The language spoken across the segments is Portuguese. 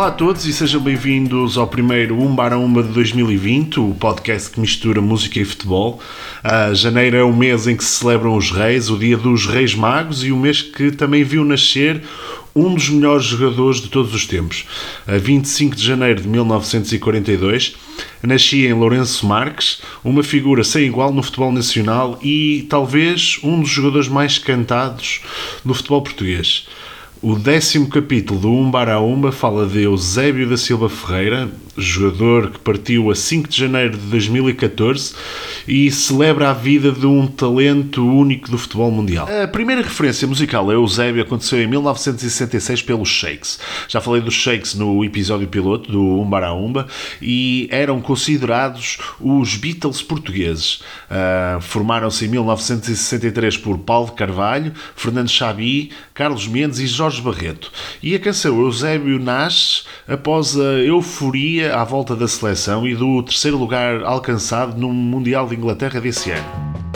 Olá a todos e sejam bem-vindos ao primeiro Umbar Umba de 2020, o podcast que mistura música e futebol. Uh, janeiro é o mês em que se celebram os reis, o dia dos reis magos e o mês que também viu nascer um dos melhores jogadores de todos os tempos. A 25 de janeiro de 1942, nascia em Lourenço Marques, uma figura sem igual no futebol nacional e talvez um dos jogadores mais cantados do futebol português. O décimo capítulo do Umbar a Umba fala de Eusébio da Silva Ferreira, jogador que partiu a 5 de janeiro de 2014 e celebra a vida de um talento único do futebol mundial. A primeira referência musical a Eusébio aconteceu em 1966 pelos Shakes. Já falei dos Shakes no episódio piloto do Umbar Umba e eram considerados os Beatles portugueses. Uh, Formaram-se em 1963 por Paulo Carvalho, Fernando Chabi, Carlos Mendes e Jorge Barreto. E a canção Eusébio nasce após a euforia à volta da seleção e do terceiro lugar alcançado no Mundial de Inglaterra desse ano.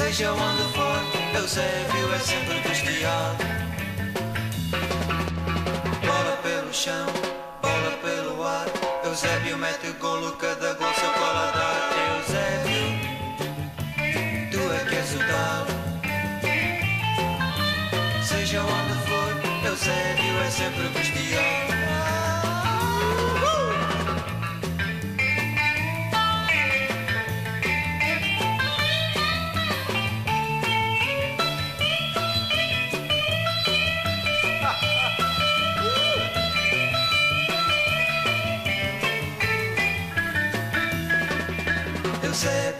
Seja onde for, Eusébio é sempre bestial. Bola pelo chão, bola pelo ar. Eusébio mete golo, cada gol seu paladar. Eusébio, tu é que és o tal. Seja onde for, Eusébio é sempre bestial.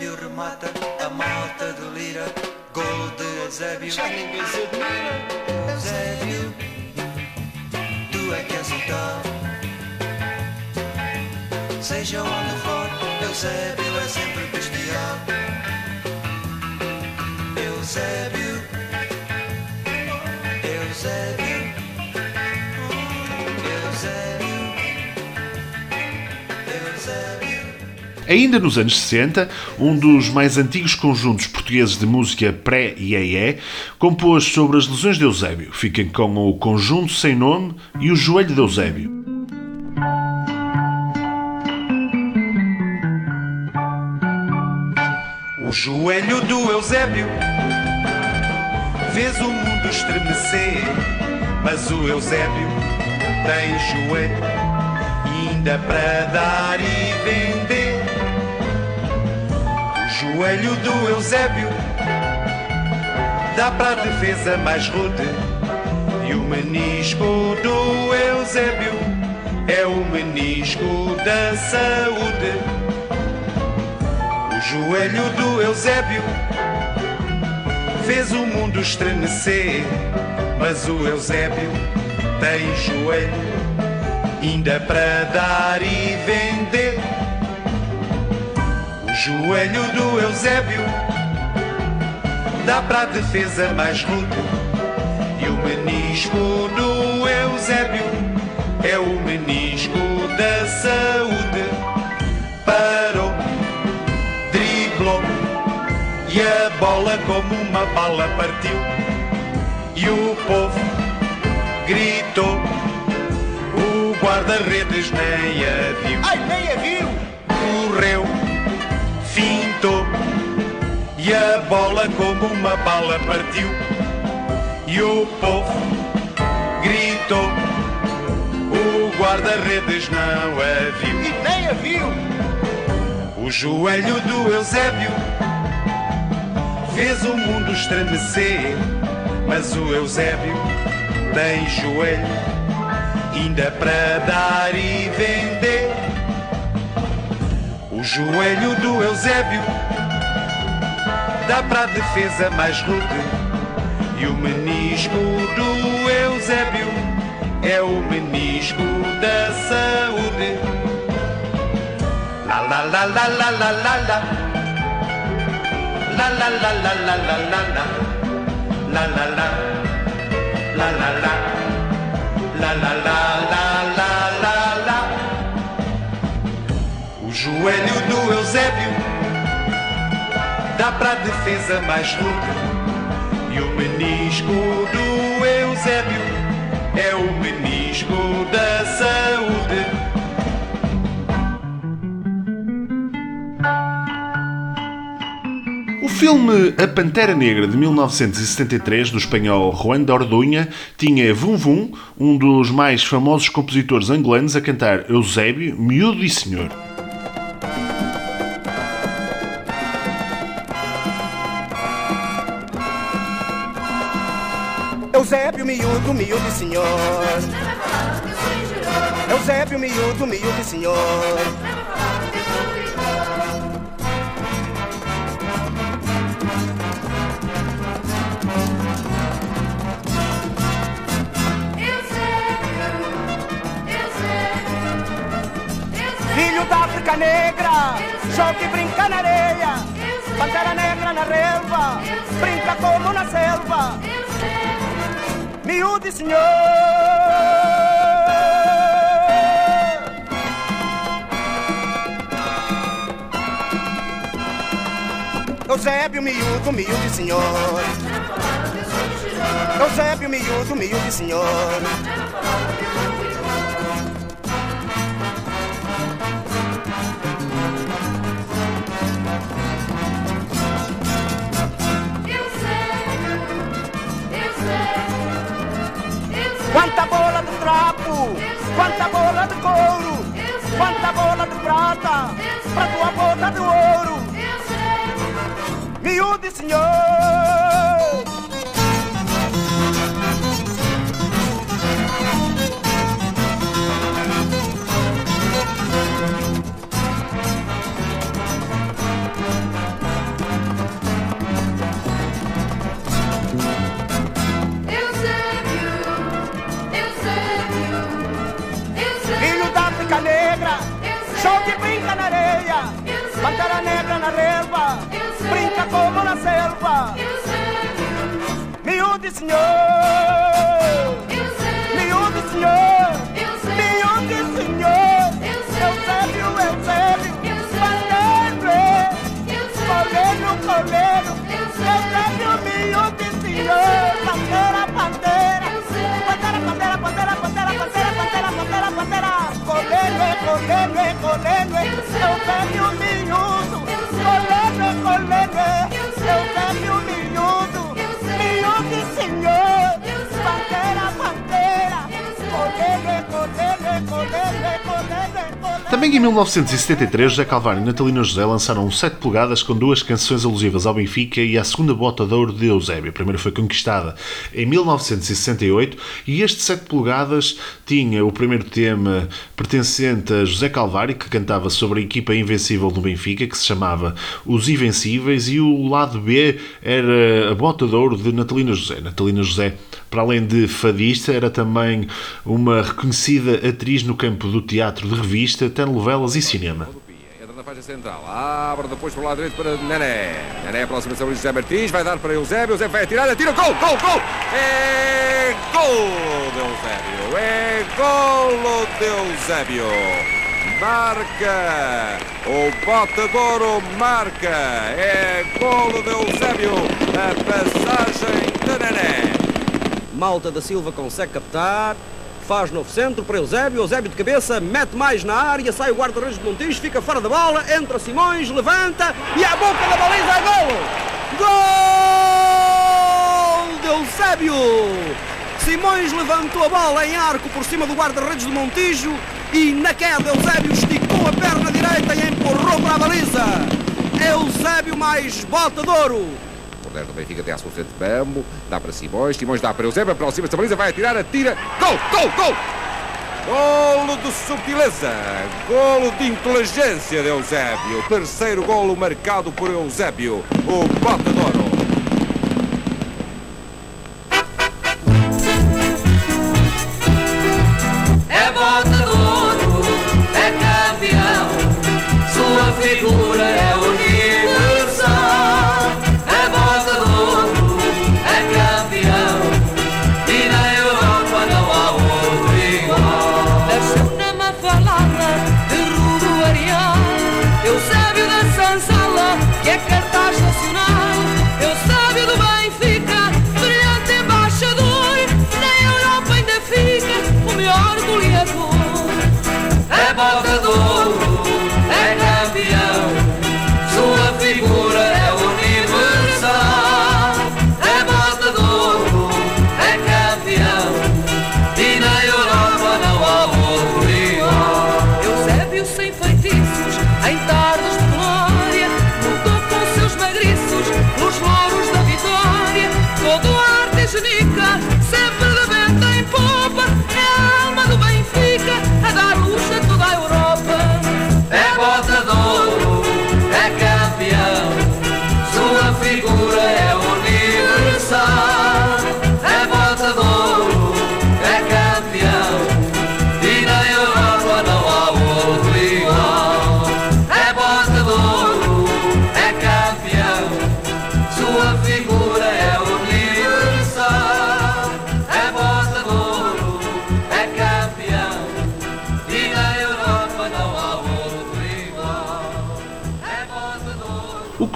Eusébio remata a malta de lira, gol de Eusébio. Já ninguém se admira. Eusébio, tu é que és o tal. Seja onde for, Eusébio é sempre bestial. Ainda nos anos 60, um dos mais antigos conjuntos portugueses de música pré-IEE compôs sobre as lesões de Eusébio. Fiquem com o Conjunto Sem Nome e o Joelho de Eusébio. O joelho do Eusébio fez o mundo estremecer, mas o Eusébio tem joelho ainda para dar e vender. Joelho do Eusébio dá para a defesa mais rude e o menisco do Eusébio é o menisco da saúde. O joelho do Eusébio fez o mundo estremecer, mas o Eusébio tem joelho ainda para dar e vender. Joelho do Eusébio. Dá para a defesa mais rude. E o menisco do Eusébio é o menisco da saúde. Parou driblou e a bola como uma bala partiu. E o povo gritou. O guarda-redes nem a viu. Ai, nem a viu. correu e a bola como uma bala partiu. E o povo gritou. O guarda-redes não a viu E nem a viu. o joelho do Eusébio fez o mundo estremecer, mas o Eusébio tem joelho ainda para dar e vender. O joelho do Eusébio dá para a defesa mais rude. E o menisco do Eusébio é o menisco da saúde. La la la la la la la la. La la la la la la la la. La la la. La la la. La la la la la joelho do Eusébio dá para a defesa mais rude. E o menisco do Eusébio é o menisco da saúde. O filme A Pantera Negra de 1973, do espanhol Juan de Ordunha, tinha Vum Vum, um dos mais famosos compositores angolanos, a cantar Eusébio, Miúdo e Senhor. Eusébio, miúdo, miúdo senhor. Eusébio, miúdo, miúdo senhor. Filho da África Negra, joga e brinca na areia. Pantera negra na relva, brinca como na selva. Miúdo e senhor. Eusébio, miúdo, miúdo e senhor. Eusébio, miúdo, miúdo e senhor. Bola de prata, pra tua bota de ouro. Miúdo e senhor. Joga e brinca na areia. Pantera negra na relva, brinca como na selva. Miúdo e senhor. Coleno, coleno. Eusébio, miúdo. Coleno, Também em 1973, José Calvário e Natalina José lançaram um 7 polegadas com duas canções alusivas ao Benfica e à segunda bota de ouro de Eusébio. A primeira foi conquistada em 1968 e este 7 polegadas tinha o primeiro tema pertencente a José Calvário, que cantava sobre a equipa invencível do Benfica, que se chamava Os Invencíveis, e o lado B era a bota de ouro de Natalina José. Natalina José, para além de fadista, era também uma reconhecida atriz no campo do teatro de revista, telenovelas e cinema. Na faixa central, abre depois para o lado direito para Nené. Nené aproxima-se ao José Martins, vai dar para Eusébio, Eusébio vai atirar, atira, gol, gol, gol! É gol de Eusébio, é golo de Eusébio. Marca, o Botadouro marca, é golo de Eusébio, a passagem de Nené. Malta da Silva consegue captar. Faz novo centro para Eusébio. Eusébio de cabeça, mete mais na área. Sai o guarda-redes de Montijo, fica fora da bola. Entra Simões, levanta e à boca da baliza é golo! Gol de Eusébio! Simões levantou a bola em arco por cima do guarda-redes de Montijo e na queda Eusébio esticou a perna direita e empurrou para a baliza. Eusébio mais bota de ouro. 10 do Benfica até à sua frente Bambo, dá para Simões, Simões dá para Eusébio, aproxima-se da baliza, vai atirar, atira, gol, gol, gol! Golo de subtileza, golo de inteligência de Eusébio. Terceiro golo marcado por Eusébio, o Bota de Ouro.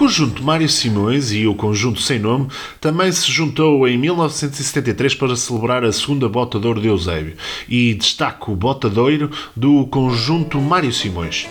Conjunto Mário Simões e o conjunto Sem Nome também se juntou em 1973 para celebrar a segunda Bota de Ouro de Eusébio e destaca o Bota de Ouro do conjunto Mário Simões.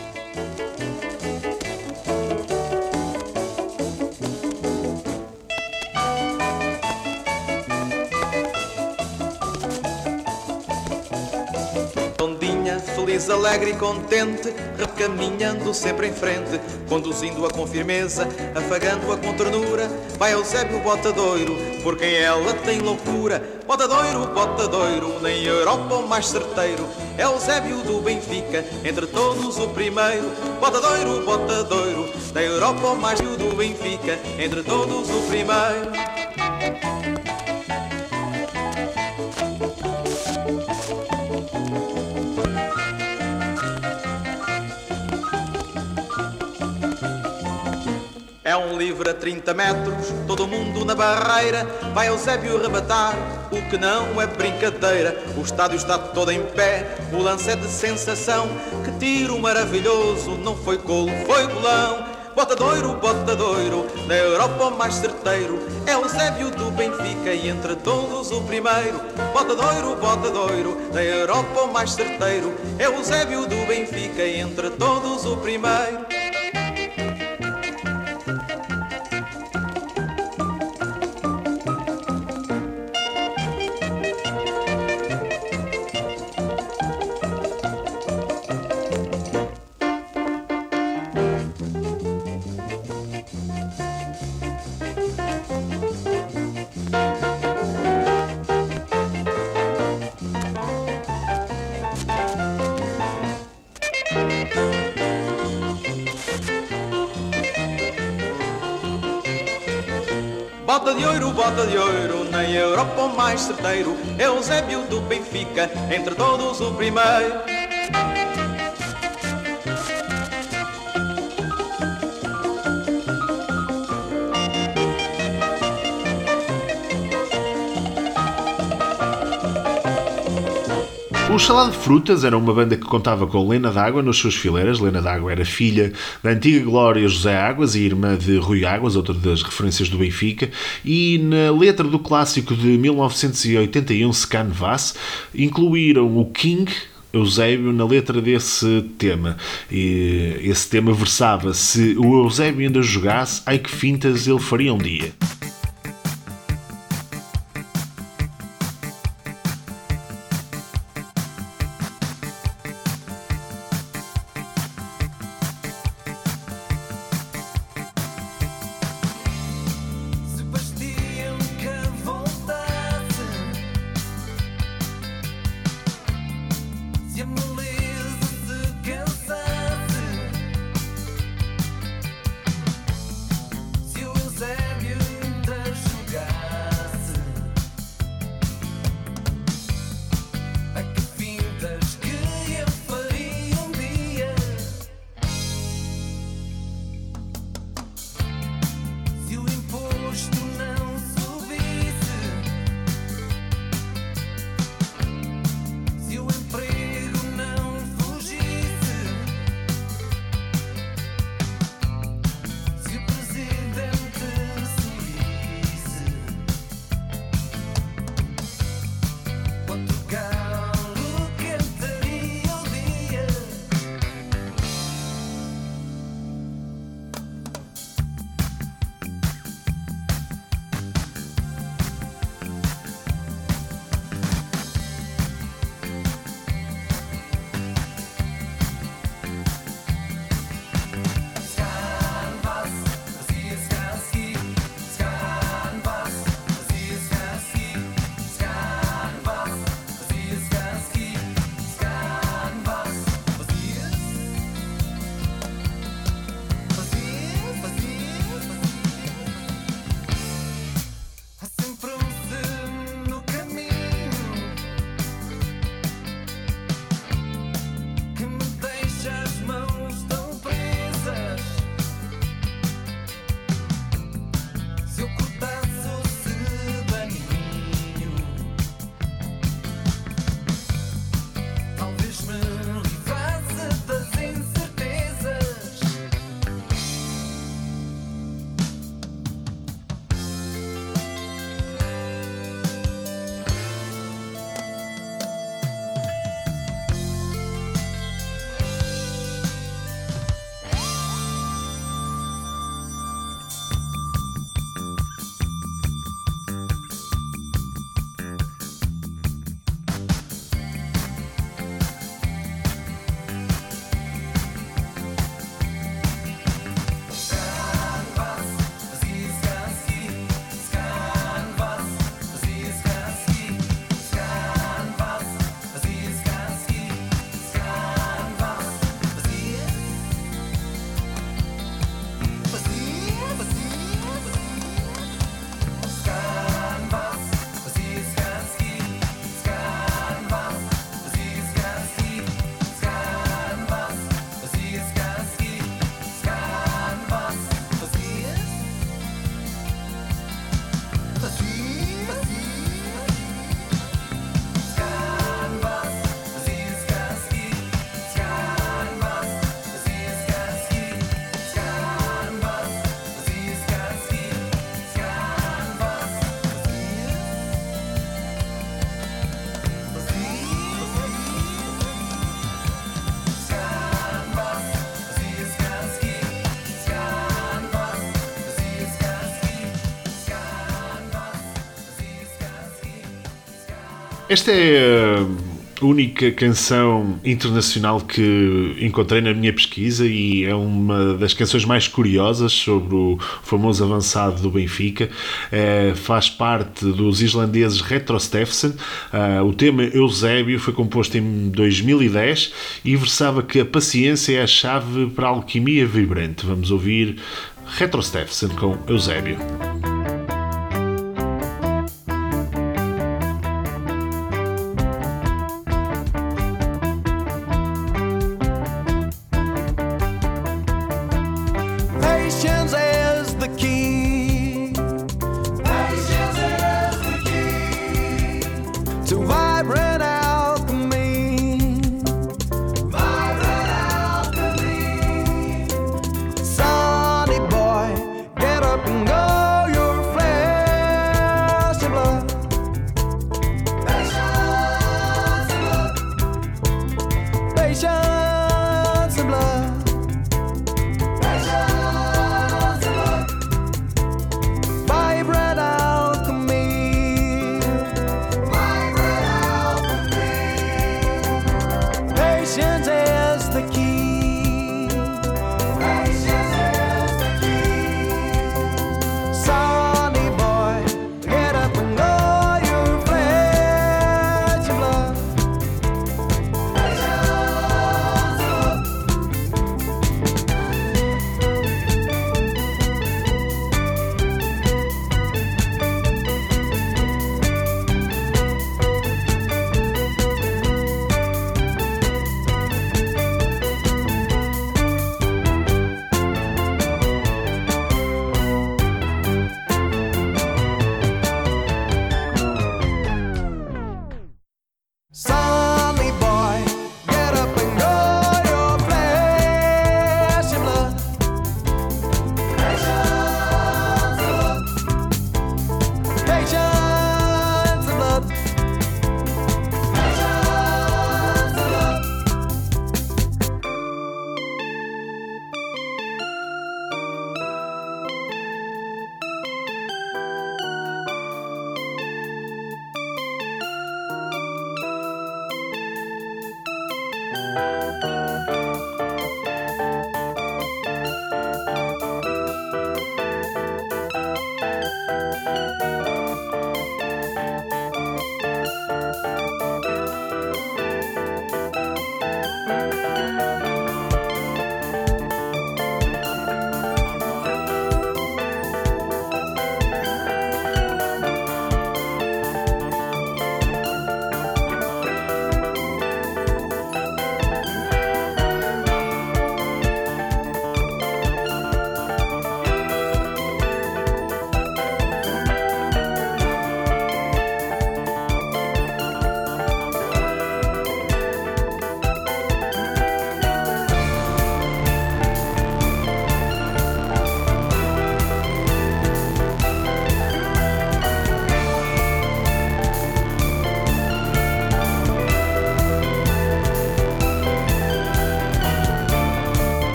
Contente, recaminhando sempre em frente, conduzindo-a com firmeza, afagando-a com ternura. Vai Eusébio Botadoiro, por quem ela tem loucura. Botadoiro, Botadoiro, nem Europa o mais certeiro. É Eusébio do Benfica, entre todos o primeiro. Botadoiro, Botadoiro, da Europa o mais do Benfica, entre todos o primeiro. É um livre a 30 metros, todo mundo na barreira. Vai Eusébio rematar, o que não é brincadeira. O estádio está todo em pé, o lance é de sensação. Que tiro maravilhoso, não foi golo, foi golão. Bota doiro, bota doiro, na Europa o mais certeiro. É Eusébio do Benfica e entre todos o primeiro. Bota doiro, bota doiro, na Europa o mais certeiro. É Eusébio do Benfica e entre todos o primeiro. Bota de ouro, bota de ouro, na Europa o mais certeiro. Eusébio do Benfica, entre todos o primeiro. O Salado de Frutas era uma banda que contava com Lena D'Água nas suas fileiras. Lena D'Água era filha da antiga Glória José Águas e irmã de Rui Águas, outra das referências do Benfica. E na letra do clássico de 1981, Scan incluíram o King, Eusébio na letra desse tema. E esse tema versava: Se o Eusébio ainda jogasse, ai que fintas ele faria um dia. Esta é a única canção internacional que encontrei na minha pesquisa e é uma das canções mais curiosas sobre o famoso avançado do Benfica. É, faz parte dos islandeses Retro Steffensen. Ah, o tema Eusébio foi composto em 2010 e versava que a paciência é a chave para a alquimia vibrante. Vamos ouvir Retro Steffensen com Eusébio.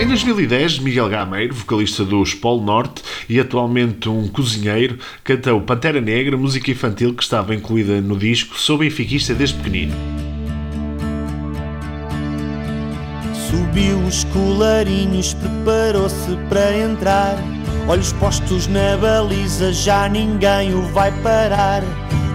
Em 2010, Miguel Gameiro, vocalista dos Polo Norte e atualmente um cozinheiro, cantou Pantera Negra, música infantil que estava incluída no disco Sou benfiquista desde pequenino. Subiu os colarinhos, preparou-se para entrar. Olhos postos na baliza, já ninguém o vai parar.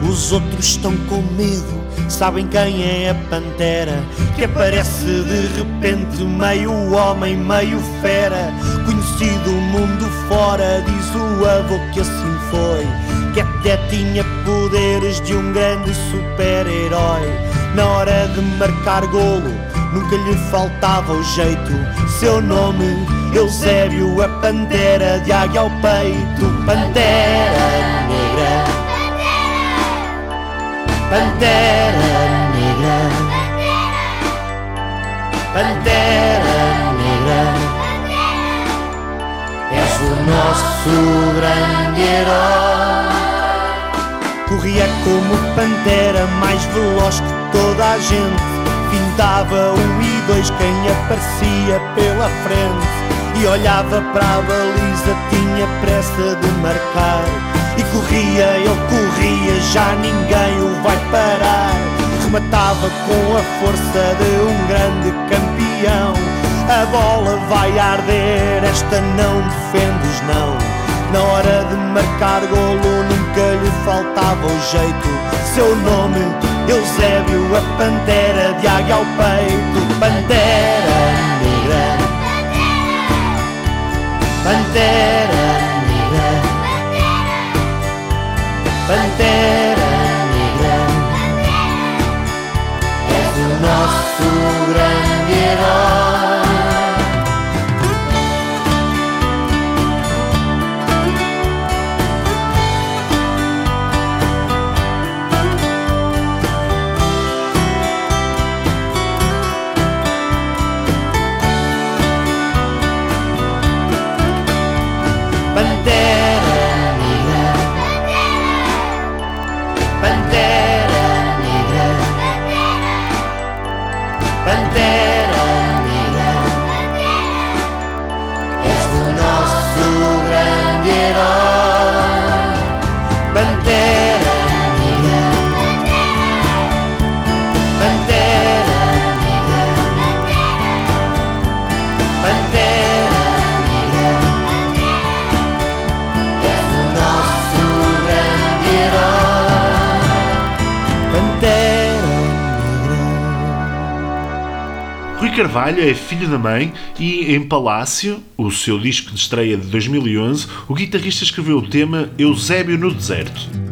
Os outros estão com medo, sabem quem é a pantera. Que aparece de repente, meio homem, meio fera. Conhecido mundo fora, diz o avô que assim foi. Que até tinha poderes de um grande super-herói. Na hora de marcar golo, nunca lhe faltava o jeito. Seu nome, Eusébio, a pantera de águia ao peito. Pantera negra. Pantera negra. Pantera negra. És o nosso grande herói. Corria como pantera, mais veloz que toda a gente. Pintava um e dois quem aparecia pela frente. E olhava para a baliza, tinha pressa de marcar. E corria, ele corria, já ninguém o vai parar. Rematava com a força de um grande campeão. A bola vai arder, esta não defende os não. Na hora de marcar golo nunca lhe faltava o jeito. Seu nome, Eusébio, a pantera de águia ao peito. Pantera negra. Pantera Pantera negra. És o nosso grande Carvalho é filho da mãe e em Palácio, o seu disco de estreia de 2011, o guitarrista escreveu o tema Eusébio no Deserto.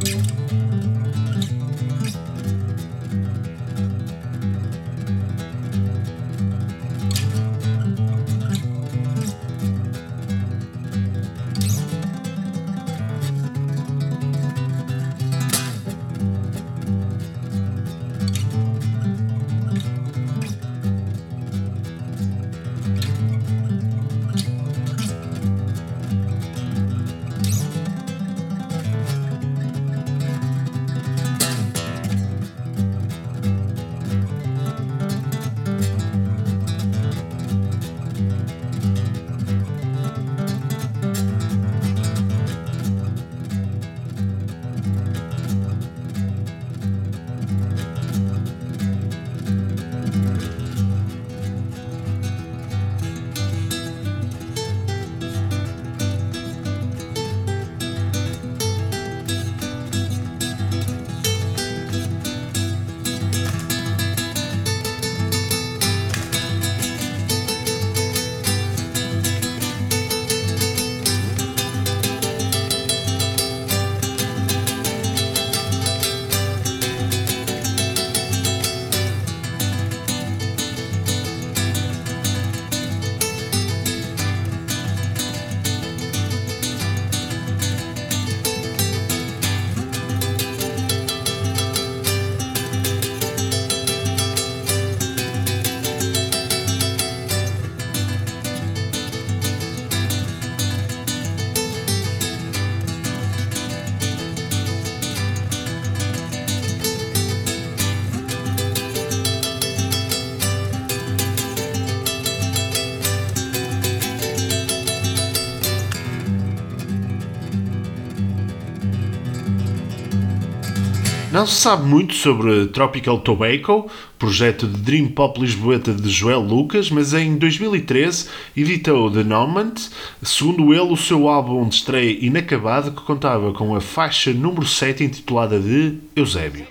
Não se sabe muito sobre Tropical Tobacco, projeto de Dream Pop lisboeta de Joel Lucas, mas em 2013 editou The Nomad, segundo ele o seu álbum de estreia inacabado que contava com a faixa número 7 intitulada de Eusébio.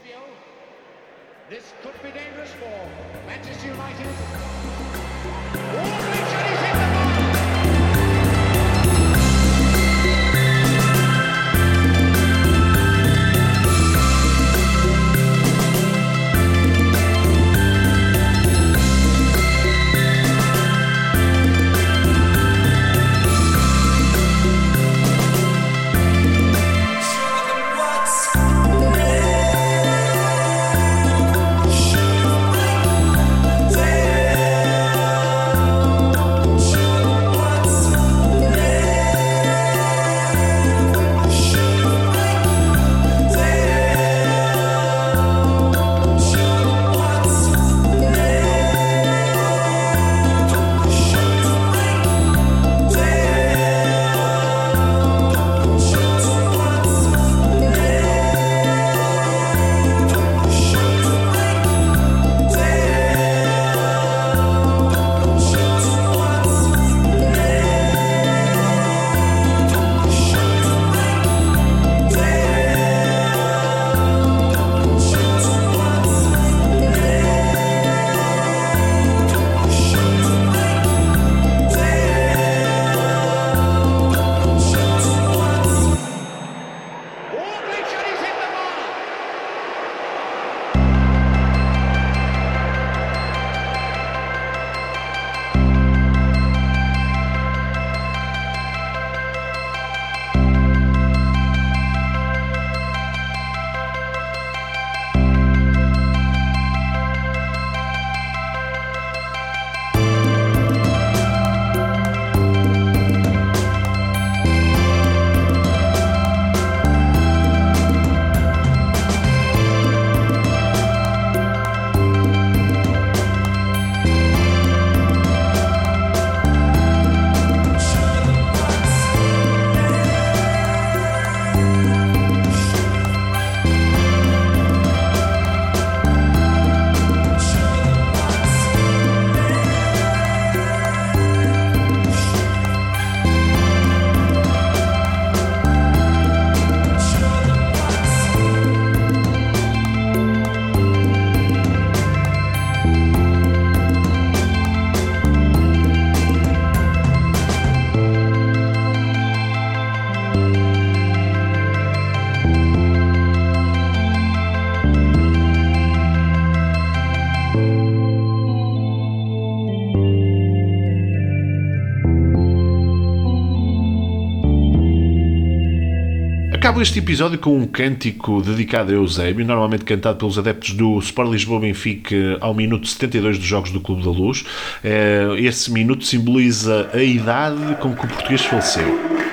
Este episódio com um cântico dedicado a Eusébio, normalmente cantado pelos adeptos do Sport Lisboa Benfica ao minuto 72 dos Jogos do Clube da Luz. Eh, esse minuto simboliza a idade com que o português faleceu.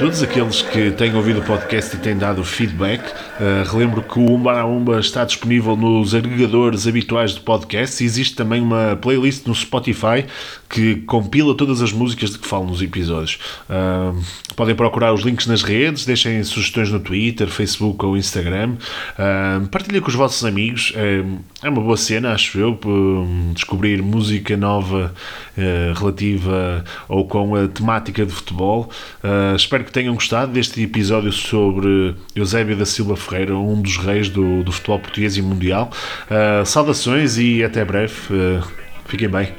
Todos aqueles que têm ouvido o podcast e têm dado feedback. Uh, relembro que o Umba Umba está disponível nos agregadores habituais de podcast e existe também uma playlist no Spotify que compila todas as músicas de que falo nos episódios. Uh, podem procurar os links nas redes, deixem sugestões no Twitter, Facebook ou Instagram. Uh, partilhem com os vossos amigos. É, uma boa cena, acho eu, descobrir música nova relativa ou com a temática de futebol. Espero que tenham gostado deste episódio sobre Eusébio da Silva Ferreira, um dos reis do, do futebol português e mundial. Uh, saudações e até breve. Uh, fiquem bem.